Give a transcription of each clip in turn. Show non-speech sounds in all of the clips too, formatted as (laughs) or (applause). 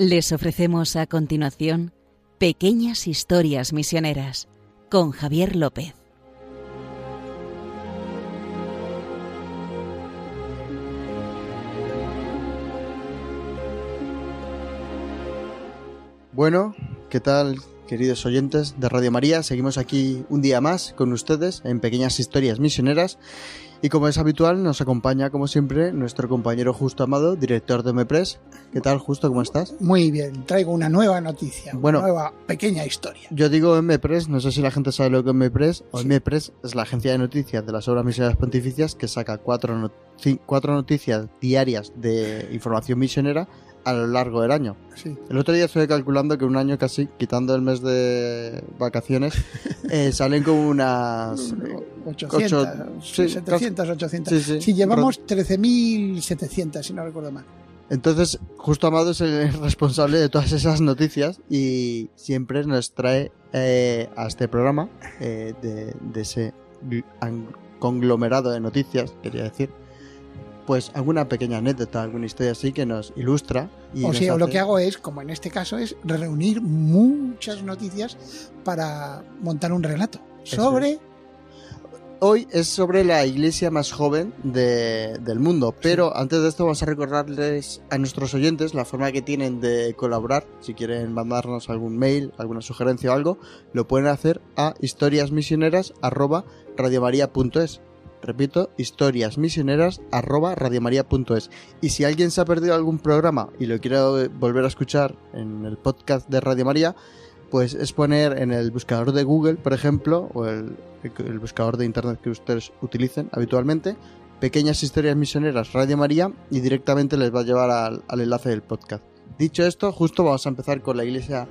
Les ofrecemos a continuación Pequeñas Historias Misioneras con Javier López. Bueno, ¿qué tal queridos oyentes de Radio María? Seguimos aquí un día más con ustedes en Pequeñas Historias Misioneras y como es habitual nos acompaña como siempre nuestro compañero Justo Amado, director de MEPRES. ¿Qué tal Justo? ¿Cómo estás? Muy bien, traigo una nueva noticia, Bueno. una nueva pequeña historia. Yo digo MEPRES, no sé si la gente sabe lo que es MEPRES. O MEPRES es la agencia de noticias de las obras misioneras pontificias que saca cuatro, no- ci- cuatro noticias diarias de información misionera a lo largo del año. Sí. El otro día estuve calculando que un año casi, quitando el mes de vacaciones, (laughs) eh, salen como unas... 800, Ocho- sí, 700, 800. Sí, sí. Si llevamos 13.700, si no recuerdo mal. Entonces, justo Amado es el (laughs) responsable de todas esas noticias y siempre nos trae eh, a este programa eh, de, de ese conglomerado de noticias, quería decir, pues alguna pequeña anécdota, alguna historia así que nos ilustra. Y o nos sea, lo que hago es, como en este caso, es reunir muchas noticias para montar un relato sobre... Hoy es sobre la iglesia más joven de- del mundo, pero antes de esto vamos a recordarles a nuestros oyentes la forma que tienen de colaborar. Si quieren mandarnos algún mail, alguna sugerencia o algo, lo pueden hacer a historiasmisioneras@radiomaria.es. Repito, historiasmisioneras@radiomaria.es. Y si alguien se ha perdido algún programa y lo quiere volver a escuchar en el podcast de Radio María, pues es poner en el buscador de Google, por ejemplo, o el, buscador de internet que ustedes utilicen habitualmente, pequeñas historias misioneras Radio María y directamente les va a llevar al, al enlace del podcast. Dicho esto, justo vamos a empezar con la iglesia.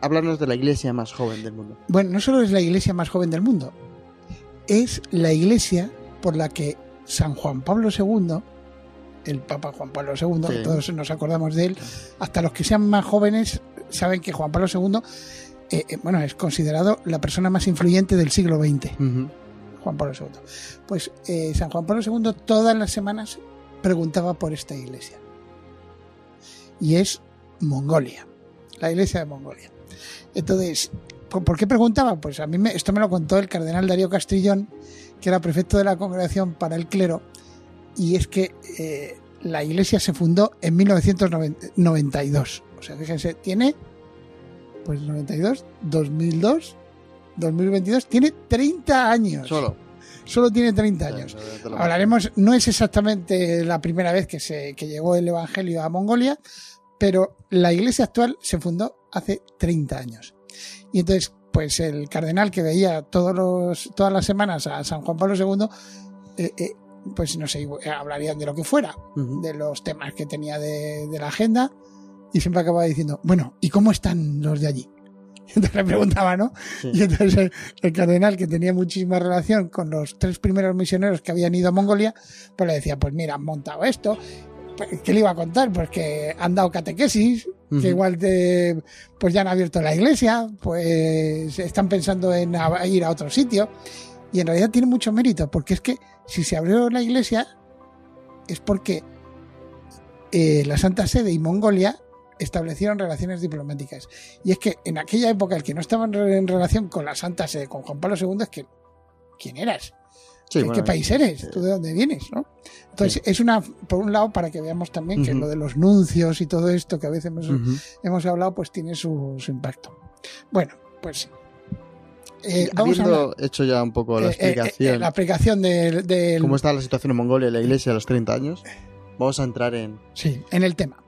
Háblanos de la iglesia más joven del mundo. Bueno, no solo es la iglesia más joven del mundo, es la iglesia por la que San Juan Pablo II, el Papa Juan Pablo II, Sí. todos nos acordamos de él, hasta los que sean más jóvenes saben que Juan Pablo II eh, eh, bueno, es considerado la persona más influyente del siglo XX. Juan Pablo II. Pues eh, San Juan Pablo II todas las semanas preguntaba por esta iglesia. Y es Mongolia, la iglesia de Mongolia. Entonces, ¿por, qué preguntaba? Pues a mí me- esto me lo contó el cardenal Darío Castrillón, que era prefecto de la Congregación para el Clero, y es que eh, la iglesia se fundó en 1992. O sea, fíjense, tiene pues 92, 2002, 2022, tiene 30 años. Solo. Solo tiene 30 años. Hablaremos, no es exactamente la primera vez que, se, que llegó el Evangelio a Mongolia, pero la iglesia actual se fundó hace 30 años. Y entonces, pues el cardenal que veía todos los, todas las semanas a San Juan Pablo II, eh, eh, pues no sé, hablarían de lo que fuera, Ujú. de los temas que tenía de, de la agenda, y siempre acababa diciendo, bueno, ¿y cómo están los de allí? (laughs) Entonces le preguntaba, ¿no? Sí. Y entonces el, el cardenal, que tenía muchísima relación con los tres primeros misioneros que habían ido a Mongolia, pues le decía, pues mira, han montado esto. ¿Qué le iba a contar? Pues que han dado catequesis, que igual te, pues ya han abierto la iglesia, pues están pensando en ir a otro sitio. Y en realidad tiene mucho mérito, porque es que si se abrió la iglesia es porque eh, la Santa Sede y Mongolia establecieron relaciones diplomáticas. Y es que en aquella época el que no estaba en relación con la Santa Sede, con Juan Pablo II, es que ¿quién eras? Sí, ¿De bueno, qué país eres? ¿Tú de dónde vienes? ¿no? Entonces, es una, por un lado, para que veamos también que Ujú. lo de los nuncios y todo esto que a veces hemos, Ujú. hemos hablado, pues tiene su, su impacto. Bueno, pues sí. Eh, Habiendo hecho ya un poco la eh, eh, eh, explicación la aplicación del, del- cómo está la situación en Mongolia y la iglesia a los 30 años, vamos a entrar en... Sí, en el tema.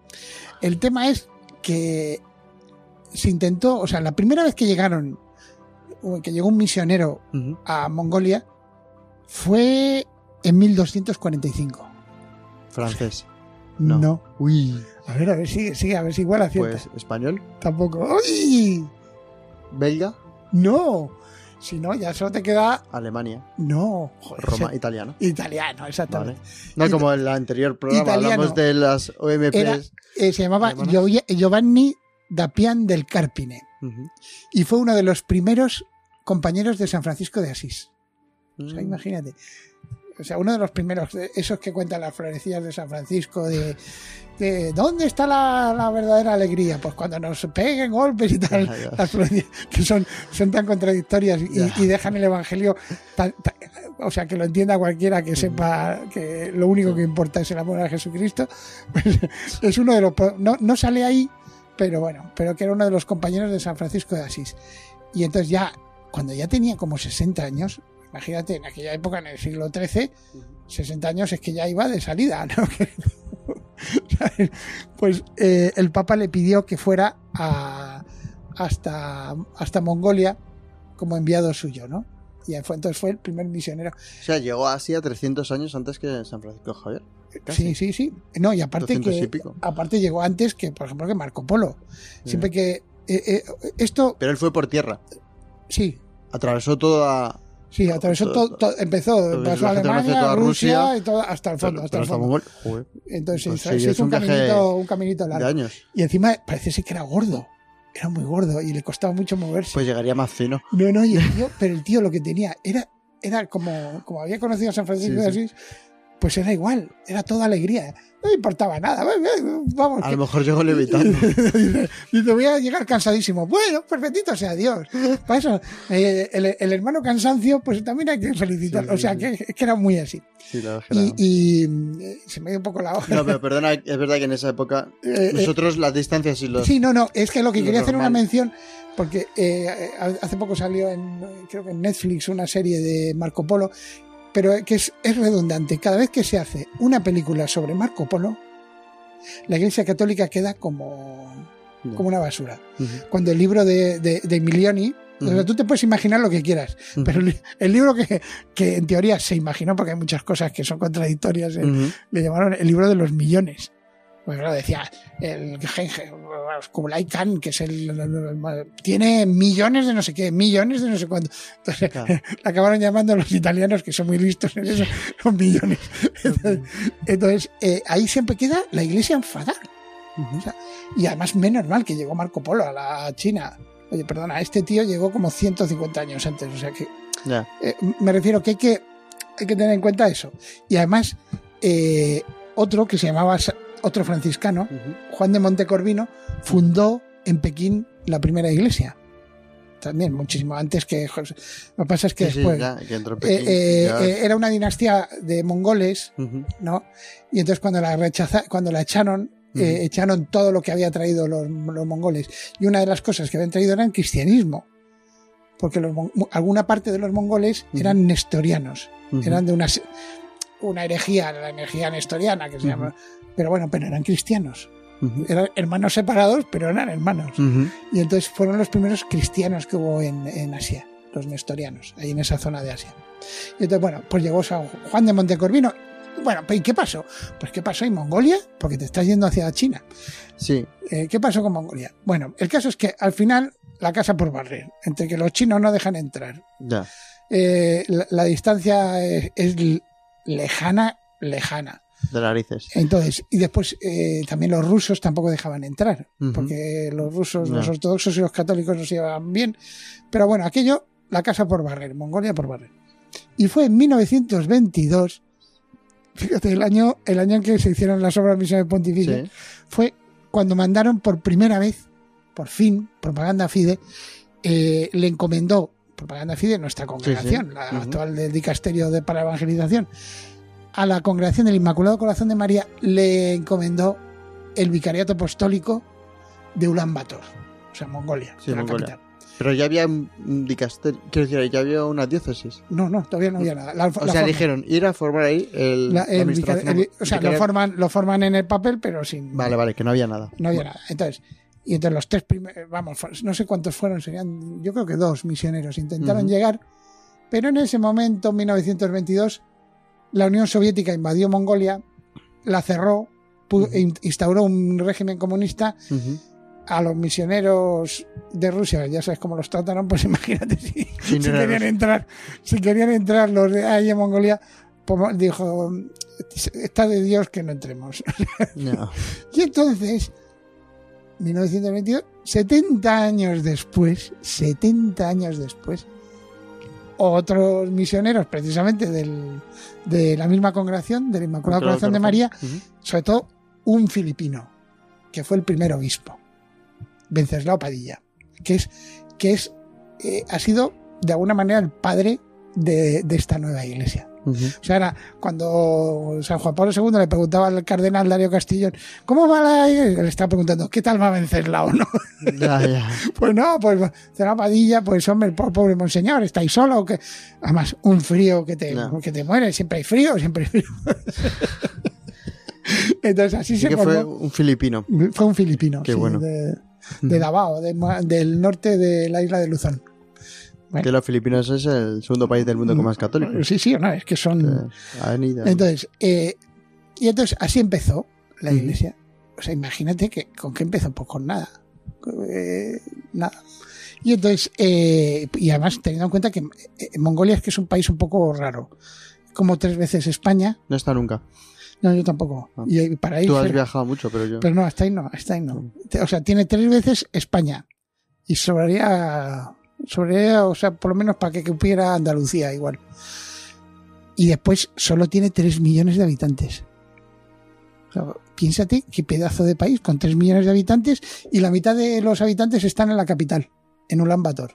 El tema es que se intentó, o sea, la primera vez que llegaron, que llegó un misionero Ujú. a Mongolia fue en 1245. Francés. No. No. Uy. A ver, a ver, sigue, sigue, a ver si igual acierta. Pues español, Tampoco. ¡Uy! belga, No. Si no, ya solo te queda. Alemania, No. Joder, Roma, ese- italiano. Italiano, Vale. exactamente. No Ita- como en el anterior programa Italiano. hablamos de las OMPs. Era- Eh, se llamaba Giovanni da Pian del Carpine. Y fue uno de los primeros compañeros de San Francisco de Asís. O sea, Mm. imagínate. O sea, uno de los primeros, esos que cuentan las florecillas de San Francisco, de, de ¿dónde está la, la verdadera alegría? Pues cuando nos peguen golpes y tal, las florecillas, que son, son tan contradictorias y, dejan el Evangelio, tan- tan- o sea, que lo entienda cualquiera que sepa que lo único que importa es el amor a Jesucristo, pues (laughs) es uno de los... No, no sale ahí, pero bueno, pero que era uno de los compañeros de San Francisco de Asís. Y entonces ya, cuando ya tenía como 60 años, imagínate, en aquella época, en el siglo XIII, 60 años es que ya iba de salida, ¿no? (laughs) Pues eh, el Papa le pidió que fuera a, hasta, hasta Mongolia como enviado suyo, ¿no? Y fue, entonces fue el primer misionero. O sea, llegó a Asia 300 años antes que San Francisco Javier. Casi. Sí, sí, sí. No, y aparte 200 que y aparte llegó antes que, por ejemplo, que Marco Polo. Siempre que eh, eh, esto, Pero él fue por tierra. sí, Atravesó toda. Sí, atravesó Todo- todo, empezó, pasó a Alemania, toda Rusia, Rusia, y todo, hasta el fondo, hasta el fondo. Entonces Pues se hizo un, caminito, un caminito de largo. años. Y encima parece ser que era gordo. Era muy gordo y le costaba mucho moverse. Pues llegaría más fino. No, no, y el tío, pero el tío lo que tenía era, era como, como había conocido a San Francisco Sí, de sí. Pues era igual, era toda alegría. No importaba nada. Vamos, A que- lo mejor llegó levitando. (laughs) dice, voy a llegar cansadísimo. Bueno, perfectito sea Dios. Para eso, eh, el, el hermano cansancio, pues también hay que felicitarlo. Sí, o sea, que, que era muy así. Sí, era- Y, y, eh, se me dio un poco la hoja. No, pero perdona, es verdad que en esa época Eh, nosotros las distancias y los. Sí, no, no, es que lo que lo quería hacer una mención, porque hace poco salió en, creo que en Netflix, una serie de Marco Polo, pero que es, es redundante. Cada vez que se hace una película sobre Marco Polo, la Iglesia Católica queda como, como una basura. Cuando el libro de, de, de Emilioni, o sea, tú te puedes imaginar lo que quieras, pero el, el libro que, que en teoría se imaginó, porque hay muchas cosas que son contradictorias, eh, le llamaron el libro de los millones. Pues claro, decía, el Kublai Khan, que es el, el- el- tiene millones de no sé qué, millones de no sé cuánto. Entonces, Claro. (laughs) acabaron llamando los italianos, que son muy listos en eso, los millones. (laughs) Entonces, entonces, eh, ahí siempre queda la iglesia enfadada. Y además, menos mal que llegó Marco Polo a la China. Oye, perdona, este tío llegó como 150 años antes, o sea que eh, me refiero que hay que, hay que tener en cuenta eso. Y además, eh, otro que se llamaba, otro franciscano. Juan de Montecorvino, fundó en Pekín la primera iglesia. También muchísimo antes que José. Lo que pasa es que Sí, sí, después. ya, que entró en eh, Pekín, eh, ya. eh, era una dinastía de mongoles. ¿no? Y entonces cuando la rechaza, cuando la echaron, eh, echaron todo lo que había traído los, los mongoles. Y una de las cosas que habían traído era el cristianismo. Porque los alguna parte de los mongoles eran nestorianos eran de una, se- una herejía, la herejía nestoriana que se llama. Pero bueno, pero eran cristianos. Eran hermanos separados, pero eran hermanos. Y entonces fueron los primeros cristianos que hubo en, en Asia, los nestorianos, ahí en esa zona de Asia. Y entonces, bueno, pues llegó San Juan de Montecorvino. Bueno, ¿y qué pasó? Pues ¿qué pasó en Mongolia? Porque te estás yendo hacia China. Sí, Eh, ¿Qué pasó con Mongolia? Bueno, el caso es que al final la casa por barrer, entre que los chinos no dejan entrar, ya. eh, la, la distancia es, es lejana, lejana. De narices. Entonces, y después eh, también los rusos tampoco dejaban entrar, porque los rusos, los ortodoxos y los católicos no se llevaban bien. Pero bueno, aquello, la casa por barrer, Mongolia por barrer. Y fue en 1922, fíjate, el año, el año en que se hicieron las obras misiones pontificias, Sí. fue cuando mandaron por primera vez, por fin, Propaganda Fide, eh, le encomendó, Propaganda Fide, nuestra congregación, la actual del dicasterio de para evangelización, a la congregación del Inmaculado Corazón de María le encomendó el vicariato apostólico de Ulan Bator, o sea, Mongolia, Sí, de la Mongolia. capital. Pero ya había un dicasterio. Quiero decir, ya había una diócesis. No, no, todavía no había nada. La- O la sea, dijeron ir a formar ahí el. la- el o sea, lo forman, lo forman en el papel, pero sin. Vale, vale, que no había nada. No había nada. Entonces, y entre los tres primeros, vamos, no sé cuántos fueron, serían, yo creo que dos misioneros intentaron Ujú. llegar, pero en ese momento, en 1922, la Unión Soviética invadió Mongolia, la cerró, e in- instauró un régimen comunista. Ujú. A los misioneros de Rusia, ya sabes cómo los trataron, pues (laughs) imagínate si, no si querían entrar, si querían entrar los de ahí en Mongolia, pues dijo, está de Dios que no entremos. Ya. (laughs) Y entonces, 1922, 70 años después, 70 años después, otros misioneros precisamente del, de la misma congregación, de la Inmaculada Corazón de María, sobre todo un filipino, que fue el primer obispo, Venceslao Padilla, que es, que es, eh, ha sido de alguna manera el padre de, de esta nueva iglesia. O sea, era cuando San Juan Pablo II le preguntaba al cardenal Darío Castillón, ¿cómo va la? Le estaba preguntando, ¿qué tal va a vencerla o no? Ya, ya. (laughs) pues no, pues será Padilla, pues hombre, pobre monseñor, estáis solo. Que... Además, un frío que te, que te muere, siempre hay frío, siempre hay frío. (laughs) Entonces así se que fue un filipino. Fue un filipino. Qué bueno. De, de Davao, del norte de la isla de Luzón. Que los filipinos es el segundo país del mundo con más católicos. Sí, sí, no, es que son. entonces, eh, y entonces así empezó la iglesia. O sea, imagínate que con qué empezó, pues con nada. Eh, nada. Y entonces, eh, y además teniendo en cuenta que Mongolia es que es un país un poco raro. Como tres veces España. No está nunca. No, yo tampoco. Ah. Y para Tú has viajado mucho, pero yo. Pero no, hasta ahí no, hasta ahí no. O sea, tiene tres veces España. Y sobraría sobre o sea, por lo menos para que cupiera Andalucía igual. Y después solo tiene 3 millones de habitantes. piénsate qué pedazo de país con 3 millones de habitantes y la mitad de los habitantes están en la capital, en Ulan Bator.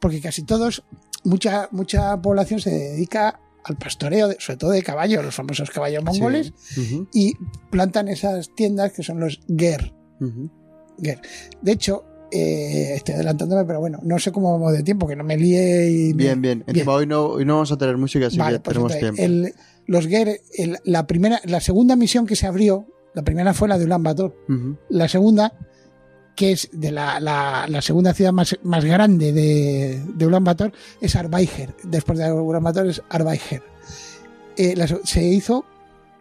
Porque casi todos, mucha, mucha población se dedica al pastoreo, sobre todo de caballos, los famosos caballos mongoles, y plantan esas tiendas que son los ger. ger. De hecho, eh, estoy adelantándome, pero bueno, no sé cómo vamos de tiempo, que no me líe y... Bien, bien. hoy, no, hoy no vamos a tener música, así que pues tenemos tiempo. los GER, la primera, la segunda misión que se abrió, la primera fue la de Ulan Bator. La segunda, que es de la, la, segunda ciudad más, más grande de, de Ulan Bator, es Arbaiger. Después de Ulan Bator es Arbaiger. Eh, se hizo,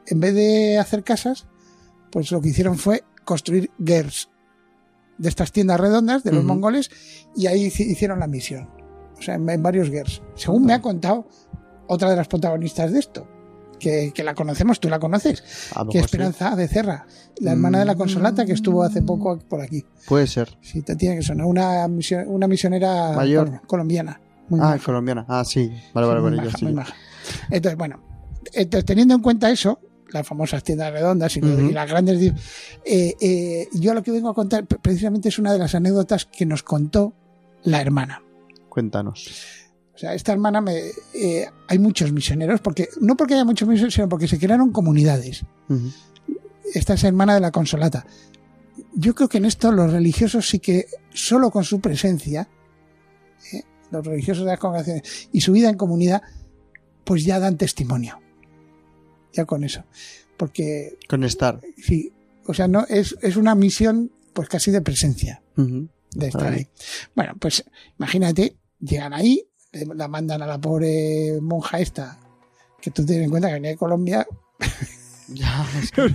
en vez de hacer casas, pues lo que hicieron fue construir GERS, de estas tiendas redondas de los mongoles y ahí hicieron la misión. O sea, en, varios GERS. Según me ha contado otra de las protagonistas de esto, que, la conocemos, tú la conoces, que Esperanza de Cerra, la hermana de la consolata que estuvo hace poco por aquí. Puede ser. Sí, te tiene que sonar. Una, una misionera Mayor. colombiana. ah, colombiana. Ah, sí. Vale, vale, vale. Entonces, bueno, entonces, teniendo en cuenta eso, las famosas tiendas redondas y, las grandes. Eh, eh, yo lo que vengo a contar precisamente es una de las anécdotas que nos contó la hermana. Cuéntanos. O sea, esta hermana me, eh, hay muchos misioneros, porque no porque haya muchos misioneros, sino porque se crearon comunidades. Esta es hermana de la consolata. Yo creo que en esto los religiosos sí que solo con su presencia, los religiosos de las congregaciones y su vida en comunidad, pues ya dan testimonio ya con eso. Porque. Con estar. Sí. O sea, no, es, es una misión, pues casi de presencia. De estar ahí. Bueno, pues imagínate, llegan ahí, la mandan a la pobre monja esta, que tú tienes en cuenta que venía de Colombia. (laughs) Ya, (laughs) es que, o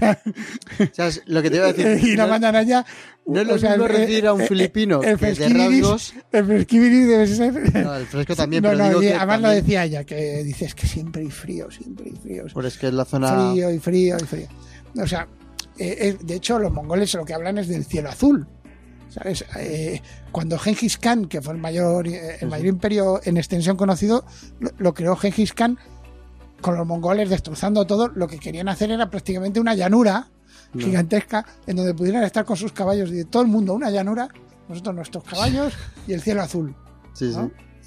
sea, lo que te iba a decir. (laughs) Y la mandan allá. No es lo mismo recibir a un filipino el, que de rasgos. El fresquibiris debe ser. No, el fresco (laughs) también, no, pero no, digo que además lo decía ella, que dices que siempre hay frío, siempre hay frío. Pues es que es la zona. Frío y frío y frío. O sea, eh, de hecho, los mongoles lo que hablan es del cielo azul. ¿Sabes? Eh, cuando Genghis Khan, que fue el mayor, eh, el mayor imperio en extensión conocido, lo, lo creó Genghis Khan con los mongoles destrozando todo, lo que querían hacer era prácticamente una llanura gigantesca en donde pudieran estar con sus caballos y de todo el mundo, una llanura, nosotros nuestros caballos y el cielo azul. Sí, sí.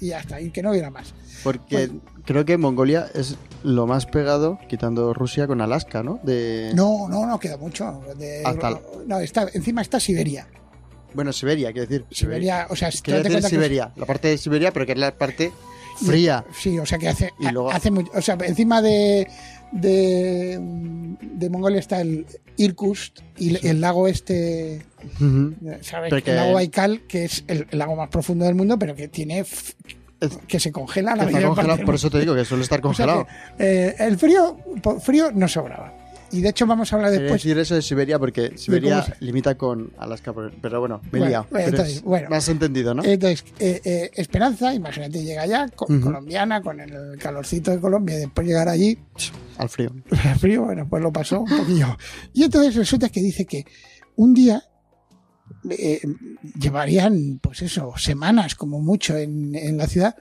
Y hasta ahí, que no hubiera más. Porque pues creo que Mongolia es lo más pegado, quitando Rusia, con Alaska, ¿no? De... No, no, no, queda mucho. No, está, encima está Siberia. Bueno, Siberia, quiero decir. Siberia, o sea, decir Siberia, la parte de Siberia, pero que es la parte fría. Sí, o sea que hace, hace mucho, o sea, encima de, de, de Mongolia está el Irkutsk y el lago este, ¿sabes? El lago Baikal, que es el, lago más profundo del mundo, pero que tiene que se congela la Por eso te digo que suele estar (laughs) congelado. Eh, el frío, frío no sobraba. Y de hecho vamos a hablar después. decir eso de Siberia porque Siberia limita con Alaska, pero bueno, me he bueno, me has entendido, ¿no? Entonces, eh, eh, Esperanza, imagínate, llega allá, colombiana, con el calorcito de Colombia, y después llegar allí. Al frío. Al frío, bueno, pues lo pasó un poquillo. Y entonces resulta que dice que un día eh, llevarían, pues eso, semanas como mucho en, en la ciudad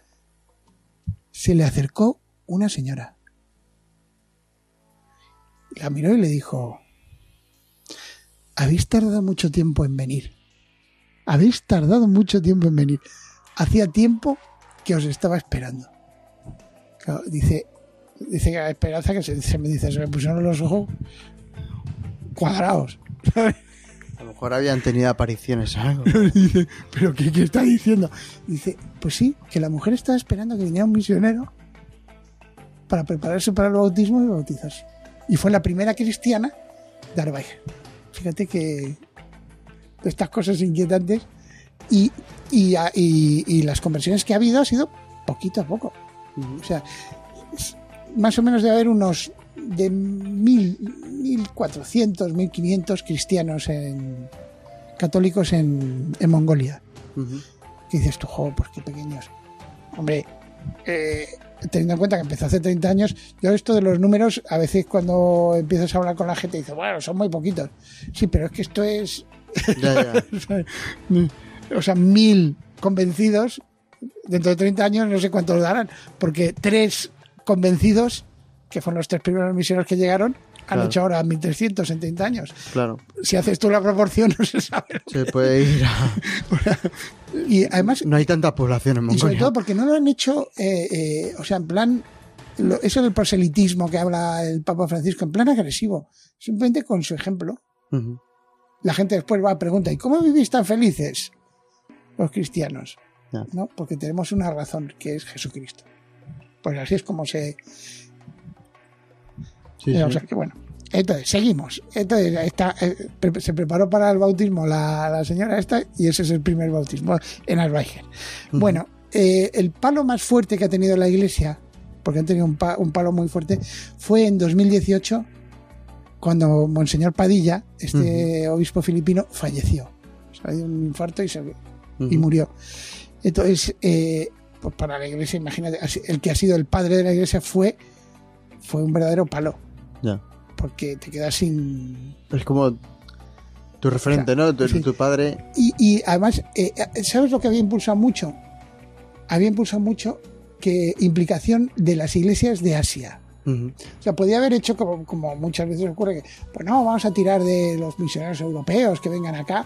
se le acercó una señora. La miró y le dijo, habéis tardado mucho tiempo en venir. Habéis tardado mucho tiempo en venir. Hacía tiempo que os estaba esperando. dice, dice que a Esperanza que se, me dice, se me pusieron los ojos cuadrados. A lo mejor habían tenido apariciones algo. (laughs) dice, ¿pero qué, qué, está diciendo? Dice, pues sí, que la mujer estaba esperando que viniera un misionero para prepararse para el bautismo y bautizarse. Y fue la primera cristiana de Arbeger. Fíjate que estas cosas inquietantes y, y, las conversiones que ha habido ha sido poquito a poco. O sea, más o menos debe haber unos de mil, 1400, 1500 cristianos en, católicos en, en Mongolia. Y dices tú, joder, pues qué pequeños. Hombre, eh, teniendo en cuenta que empezó hace 30 años, yo esto de los números, a veces cuando empiezas a hablar con la gente, dices, bueno, son muy poquitos. Sí, pero es que esto es. (laughs) o sea, mil convencidos, dentro de 30 años no sé cuántos darán, porque tres convencidos, que fueron los tres primeros misioneros que llegaron, han hecho ahora 1.300 en 30 años. Claro. Si haces tú la proporción, (laughs) no se sabe. Se puede ir a... (laughs) y además... No hay tanta población en Mongolia. Y sobre todo porque no lo han hecho, eh, eh, o sea, en plan... eso del proselitismo que habla el Papa Francisco, en plan agresivo. Simplemente con su ejemplo. La gente después va a preguntar, ¿y cómo vivís tan felices los cristianos? ¿No? Porque tenemos una razón, que es Jesucristo. Pues así es como se, o sea que bueno. Entonces, seguimos. Entonces, eh, se preparó para el bautismo la, señora esta y ese es el primer bautismo en Albaiger. Bueno, eh, el palo más fuerte que ha tenido la iglesia, porque han tenido un, palo muy fuerte, fue en 2018 cuando Monseñor Padilla, este obispo filipino, falleció. O dio un infarto y, se, y murió. Entonces, eh, pues para la iglesia, imagínate, el que ha sido el padre de la iglesia fue, fue un verdadero palo ya. Porque te quedas sin. Es como tu referente, ¿no? Tu, tu padre. Y, además, eh, eh, ¿sabes lo que había impulsado mucho? Había impulsado mucho que implicación de las iglesias de Asia. O sea, podía haber hecho como, como, muchas veces ocurre que, pues no, vamos a tirar de los misioneros europeos que vengan acá.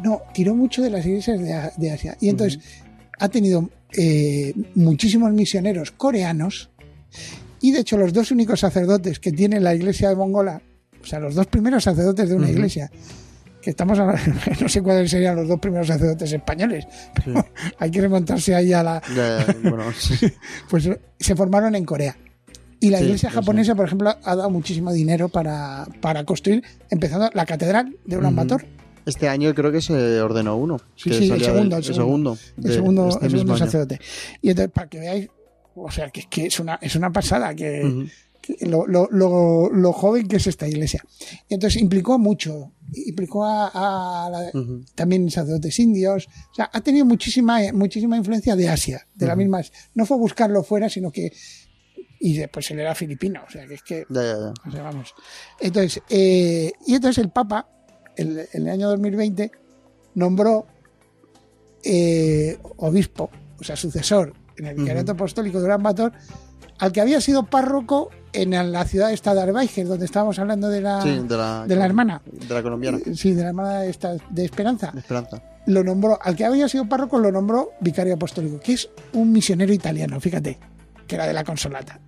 No, tiró mucho de las iglesias de, Asia. Y entonces ha tenido eh, muchísimos misioneros coreanos y de hecho, los dos únicos sacerdotes que tiene la iglesia de Mongola, o sea, los dos primeros sacerdotes de una iglesia, que estamos hablando, (laughs) no sé cuáles serían los dos primeros sacerdotes españoles, (laughs) hay que remontarse ahí a la. (laughs) pues se formaron en Corea. Y la iglesia japonesa, por ejemplo, ha dado muchísimo dinero para, para construir, empezando la catedral de Ulan Bator. Este año creo que se ordenó uno. Sí, sí, el segundo, el segundo. El segundo, el segundo este sacerdote. Y entonces, para que veáis o sea, que, que es, una, es una pasada que, lo, lo, lo, joven que es esta iglesia. Y entonces implicó mucho, implicó a, también sacerdotes indios, o sea, ha tenido muchísima, muchísima influencia de Asia, de la misma. No fue buscarlo fuera, sino que y después él era filipino, o sea que es que O sea, vamos. Entonces, eh, y entonces el Papa, en el, año 2020, nombró eh, obispo, o sea, sucesor en el Vicariato Apostólico de Gran Bator, al que había sido párroco en la ciudad esta de Arbaiger, donde estábamos hablando de la, de la, hermana. De la colombiana. Sí, de la hermana esta, de Esperanza. De Esperanza. Lo nombró, al que había sido párroco lo nombró vicario apostólico, que es un misionero italiano, fíjate, que era de la Consolata.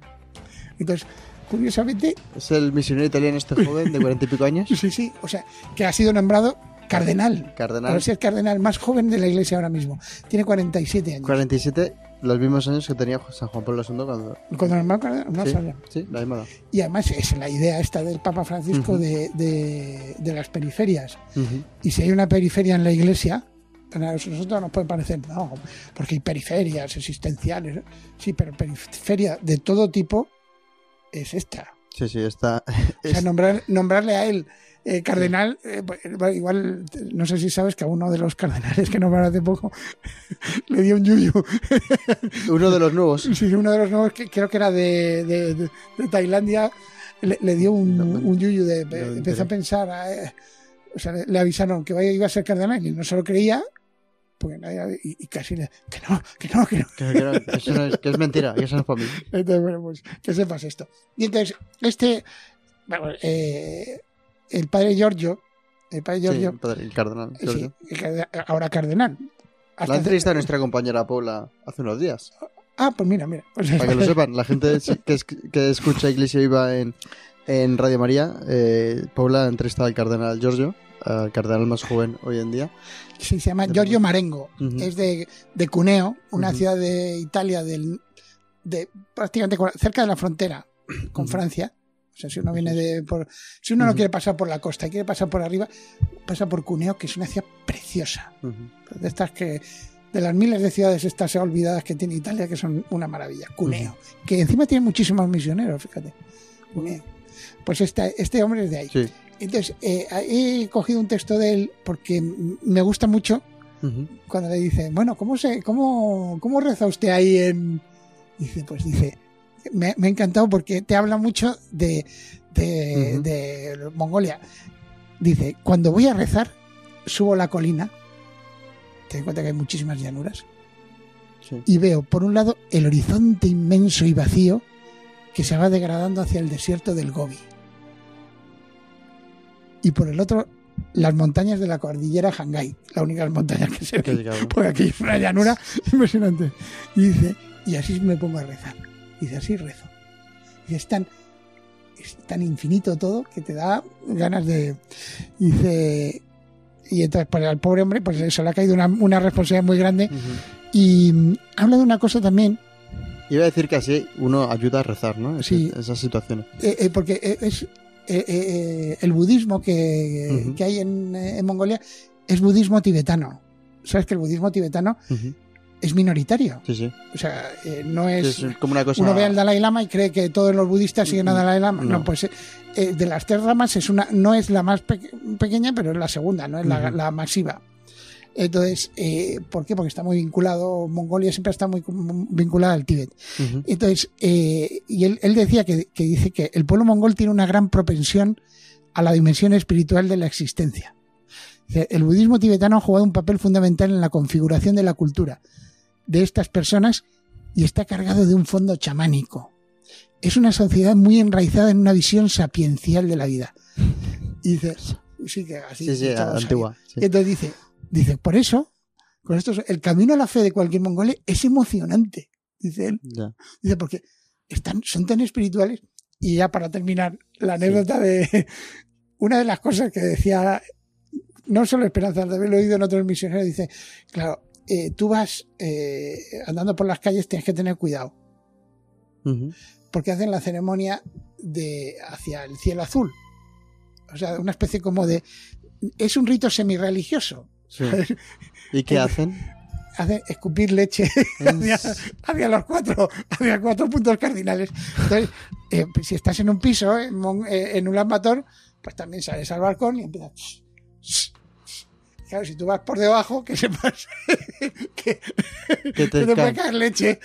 Entonces, curiosamente... ¿Es el misionero italiano este joven de cuarenta y pico años? (laughs) Sí, sí, o sea, que ha sido nombrado cardenal. Cardenal. ver si es cardenal más joven de la iglesia ahora mismo. Tiene 47 años. 47 los mismos años que tenía San Juan Pablo II cuando... Cuando el no sí, sabía. Sí, la misma Y además es la idea esta del Papa Francisco de, de, las periferias. Y si hay una periferia en la iglesia, a nosotros nos puede parecer, no, porque hay periferias existenciales. Sí, pero periferia de todo tipo es esta. Sí, sí, esta. O sea, nombrar, nombrarle a él eh, cardenal, eh, pues, igual, no sé si sabes que a uno de los cardenales que nombraron hace poco (laughs) le dio un yuyu. (laughs) uno de los nuevos. Sí, uno de los nuevos, que creo que era de, de, Tailandia, le, dio un, un yuyu. De, empezó a pensar, eh, o sea, le, avisaron que iba a ser cardenal y no se lo creía. Porque nadie- y, y casi le, que no, que no, que no. Que, que no, que eso no es, que es mentira, que eso no es para mí. (laughs) Entonces, bueno, pues que sepas esto. Y entonces, este, bueno, eh, el padre Giorgio, el padre Sí, Giorgio, el padre, el cardenal. eh, Giorgio. sí, el cardenal- ahora cardenal. Hasta La hace- entrevista a nuestra compañera Paula hace unos días. Ah, pues mira, mira. Pues Para que lo (laughs) sepan, la gente que, es- que escucha Iglesia Viva en, en Radio María, eh, Paula ha entrevistado al cardenal Giorgio, al cardenal más joven hoy en día. Sí, se llama Giorgio Marengo. Es de, de Cuneo, una ciudad de Italia, del, de prácticamente cerca de la frontera con. Francia. O sea, si uno viene de por, si uno no quiere pasar por la costa y quiere pasar por arriba, pasa por Cuneo, que es una ciudad preciosa. De estas que de las miles de ciudades estas olvidadas que tiene Italia, que son una maravilla. Cuneo, que encima tiene muchísimos misioneros, fíjate. Cuneo. Pues este, este hombre es de ahí. Sí. Entonces, eh, he cogido un texto de él porque me gusta mucho cuando le dice, bueno, ¿cómo, se, cómo, cómo reza usted ahí en...? Dice, pues dice, me, me ha encantado porque te habla mucho de, de, Ujú. de Mongolia. Dice, cuando voy a rezar, subo la colina, ten en cuenta que hay muchísimas llanuras, Sí. y veo, por un lado, el horizonte inmenso y vacío que se va degradando hacia el desierto del Gobi. Y por el otro, las montañas de la cordillera Hangai, la única montaña que se ve. (laughs) Porque aquí es una llanura impresionante. Y dice, y así me pongo a rezar. Dice, así rezo. Y es tan, es tan infinito todo que te da ganas de. Dice. Y entonces, pues al pobre hombre, pues eso le ha caído una, una responsabilidad muy grande. Y mm, habla de una cosa también, Iba a decir que así uno ayuda a rezar, ¿no? Sí. Esas situaciones. eh, eh, porque eh, es eh, el budismo que, que hay en, en Mongolia es budismo tibetano. Sabes que el budismo tibetano. Es minoritario. Sí, sí. O sea, eh, no Sí, es. Como una cosa. Uno ve al Dalai Lama y cree que todos los budistas siguen a Dalai Lama. No, No. pues eh, eh, de las tres ramas es una, no es la más pe- pequeña, pero es la segunda, no es la, la masiva. Entonces, eh, ¿por qué? Porque está muy vinculado, Mongolia siempre está muy vinculada al Tíbet. Entonces, y él, él decía que, que dice que el pueblo mongol tiene una gran propensión a la dimensión espiritual de la existencia. El budismo tibetano ha jugado un papel fundamental en la configuración de la cultura de estas personas y está cargado de un fondo chamánico. Es una sociedad muy enraizada en una visión sapiencial de la vida. Y dice, sí, que así. Sí, sí, antigua. sí. y entonces dice, dice, por eso, con esto, el camino a la fe de cualquier mongole es emocionante, dice él. Ya. Dice, porque están, son tan espirituales. Y ya para terminar, la anécdota de (laughs) una de las cosas que decía, no solo Esperanza, de haberlo oído en otros misioneros, dice, claro, eh, tú vas eh, andando por las calles, tienes que tener cuidado, porque hacen la ceremonia de hacia el cielo azul. O sea, una especie como de... Es un rito semi-religioso. Sí. ¿Y qué hacen? hace escupir leche (laughs) hacia, hacia los cuatro, hacia cuatro puntos cardinales. Entonces, eh, si estás en un piso, en, eh, un Bator, pues también sales al balcón y empiezas. Claro, si tú vas por debajo, que sepas que, (laughs) Que que te te puede caer leche.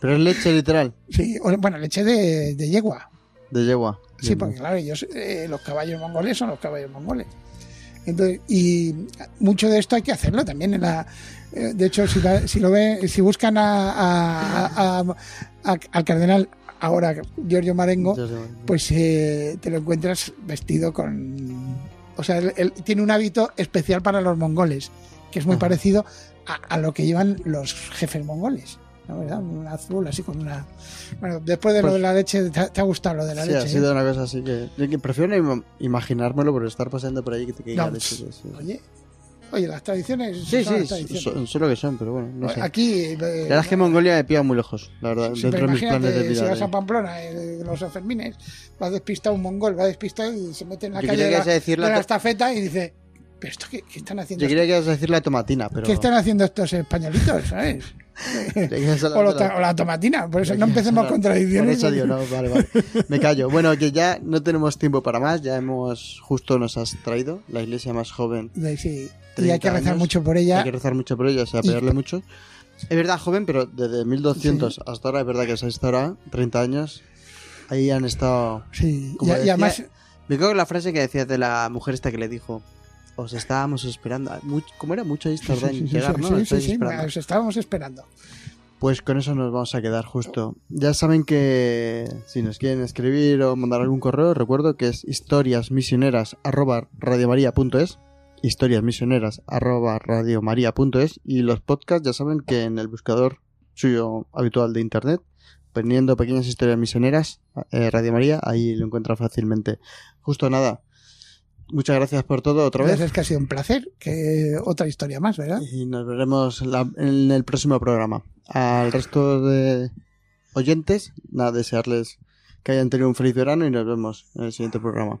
Pero es leche literal, Sí, bueno, leche de, de yegua. de yegua. Sí, porque claro, ellos, eh, los caballos mongoles son los caballos mongoles. Entonces, y mucho de esto hay que hacerlo también en la. eh, De hecho, si, la- si lo ve, si buscan a, a- a- a- al cardenal ahora Giorgio Marengo, pues eh, te lo encuentras vestido con. O sea, él, él tiene un hábito especial para los mongoles, que es muy parecido a, a lo que llevan los jefes mongoles. ¿no? ¿verdad? Un azul así con una. Bueno, después de lo Pues- de la leche, ¿te, ha- te ha gustado lo de la Sí, leche? ha eh? sido una cosa así que, yo prefiero im- imaginármelo por estar pasando por ahí que te caiga No, leche. sí, sí. Oye, oye, las tradiciones. Sí, son sí, las tradiciones. son, son lo que son, pero bueno, no sé. Aquí. eh, La verdad es que Mongolia me pilla muy lejos, la verdad, sí, dentro de mis planes de vida. si vas de- a Pamplona, eh, los Sanfermines, va despistado un mongol, va despistado y se mete en la Yo calle de la, decir de la la to- estafeta y dice: ¿Pero esto qué, qué están haciendo? Yo quería que ibas a decir la tomatina, pero... ¿Qué están haciendo estos españolitos, sabes? (laughs) O, lo de la- o la tomatina, por eso no empecemos con tradiciones. eso digo, no, vale, vale. Me callo. Bueno, que ya no tenemos tiempo para más. Ya hemos, justo nos has traído la iglesia más joven. De- sí, Y 30 hay que rezar años. mucho por ella. Hay que rezar mucho por ella, o sea, Y- pegarle mucho. Es verdad, joven, pero desde 1200 hasta ahora, es verdad que hasta ahora, 30 años, ahí han estado... Sí, y, Como y decía- además. Me acuerdo la frase que decías de la mujer esta que le dijo, os estábamos esperando. ¿Cómo era? Mucho sí, sí, llegar, ¿no? Sí, sí, sí, os estábamos esperando. Pues con eso nos vamos a quedar justo. Ya saben que si nos quieren escribir o mandar algún correo, recuerdo que es historiasmisioneras@radiomaria.es, historiasmisioneras@radiomaria.es y los podcasts ya saben que en el buscador suyo habitual de internet, poniendo pequeñas historias misioneras, eh, Radio María, ahí lo encuentra fácilmente. Justo nada. Muchas gracias por todo otra vez. Es que ha sido un placer, que otra historia más, ¿verdad? Y nos veremos en el próximo programa al resto de oyentes, nada, desearles que hayan tenido un feliz verano y nos vemos en el siguiente programa.